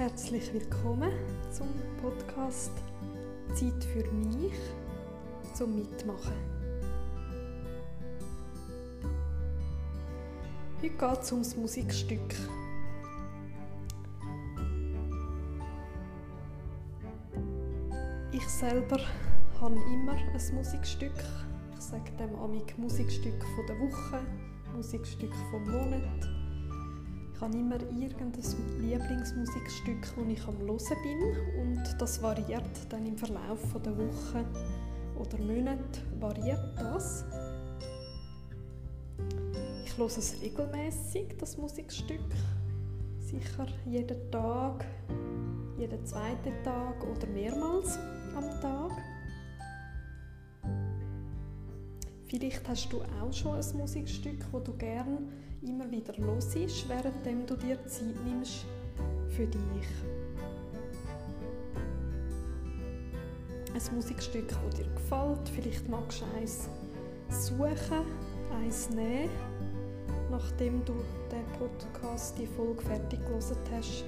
herzlich willkommen zum Podcast Zeit für mich zum Mitmachen. Heute geht es ums Musikstück. Ich selber habe immer ein Musikstück. Ich sage dem amig Musikstück von der Woche, Musikstück vom Monat ich habe immer irgendein Lieblingsmusikstück, das ich am Hören bin und das variiert dann im Verlauf der Woche oder Monate variiert das. Ich höre es regelmäßig, das Musikstück. Sicher jeden Tag, jeden zweiten Tag oder mehrmals am Tag. Vielleicht hast du auch schon ein Musikstück, das du gerne immer wieder hörst, während du dir Zeit nimmst für dich. Ein Musikstück, das dir gefällt, vielleicht magst du eins suchen, eins nehmen, nachdem du den Podcast, die Folge fertig gelesen hast,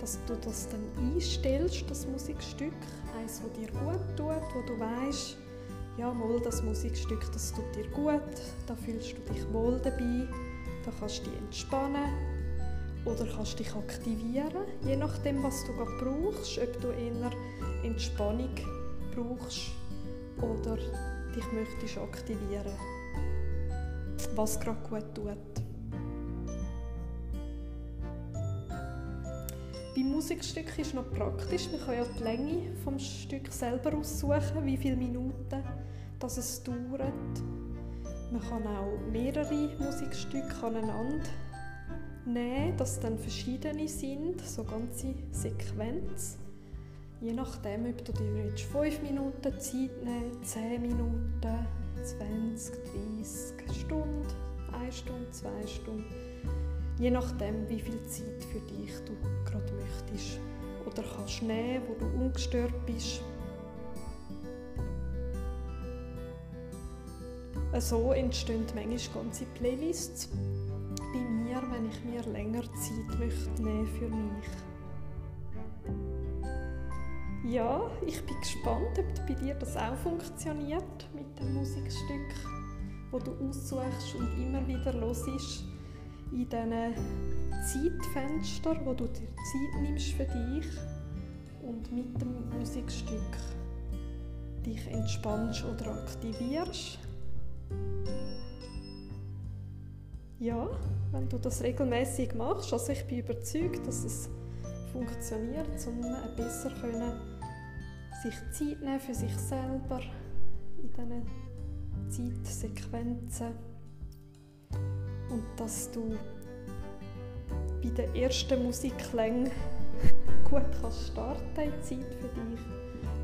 dass du das dann einstellst, das Musikstück, eins, das dir gut tut, wo du weißt, ja, mal das Musikstück, das tut dir gut, da fühlst du dich wohl dabei da kannst du dich entspannen oder kannst dich aktivieren, je nachdem, was du gerade brauchst, ob du eher Entspannung brauchst oder dich möchtest aktivieren, was gerade gut tut. Beim Musikstück ist noch praktisch, man kann ja die Länge vom Stück selber aussuchen, wie viele Minuten das es dauert man kann auch mehrere Musikstücke aneinander nehmen, dass dann verschiedene sind, so ganze Sequenz. Je nachdem, ob du dir jetzt 5 Minuten Zeit nehmen 10 Minuten, 20, 30 Stunden, 1 Stunde, 2 Stunden. Je nachdem, wie viel Zeit für dich du gerade möchtest. Oder kannst nehmen, wo du ungestört bist So entstehen manchmal ganze Playlists bei mir, wenn ich mir länger Zeit möchte nehmen für mich. Ja, ich bin gespannt, ob bei dir das auch funktioniert mit dem Musikstück, wo du aussuchst und immer wieder hörst in diesen Zeitfenster, wo du dir Zeit nimmst für dich und mit dem Musikstück dich entspannst oder aktivierst. Ja, wenn du das regelmäßig machst, also ich bin überzeugt, dass es funktioniert, um besser können, sich Zeit nehmen für sich selber in diesen Zeitsequenzen und dass du bei den ersten Musikklängen gut kannst starten in Zeit für dich.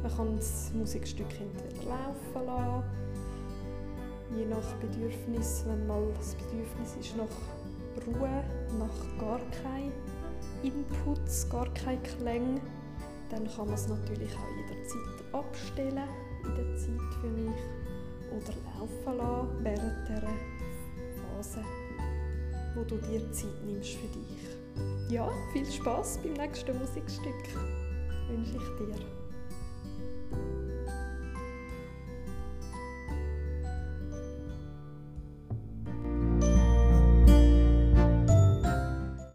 Man kann das Musikstück entweder laufen lassen je nach Bedürfnis, wenn mal das Bedürfnis ist nach Ruhe, nach gar kein Inputs, gar kein Klang, dann kann man es natürlich auch jederzeit abstellen in der Zeit für mich oder laufen lassen während der Phase, wo du dir Zeit nimmst für dich. Ja, viel Spaß beim nächsten Musikstück wünsche ich dir.